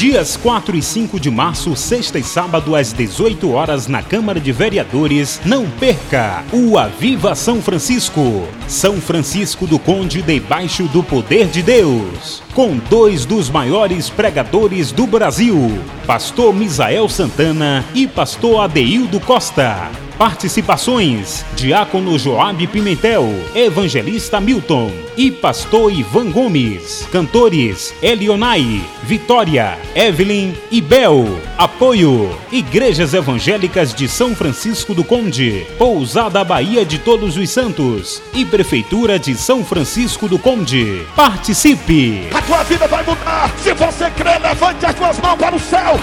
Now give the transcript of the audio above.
Dias 4 e 5 de março, sexta e sábado, às 18 horas, na Câmara de Vereadores. Não perca o Aviva São Francisco. São Francisco do Conde, debaixo do poder de Deus. Com dois dos maiores pregadores do Brasil, Pastor Misael Santana e Pastor Adeildo Costa. Participações: Diácono Joab Pimentel, Evangelista Milton e Pastor Ivan Gomes. Cantores: Elionai, Vitória, Evelyn e Bel. Apoio: Igrejas Evangélicas de São Francisco do Conde, Pousada Bahia de Todos os Santos e Prefeitura de São Francisco do Conde. Participe! Tua vida vai mudar. Se você crer, levante as tuas mãos para o céu.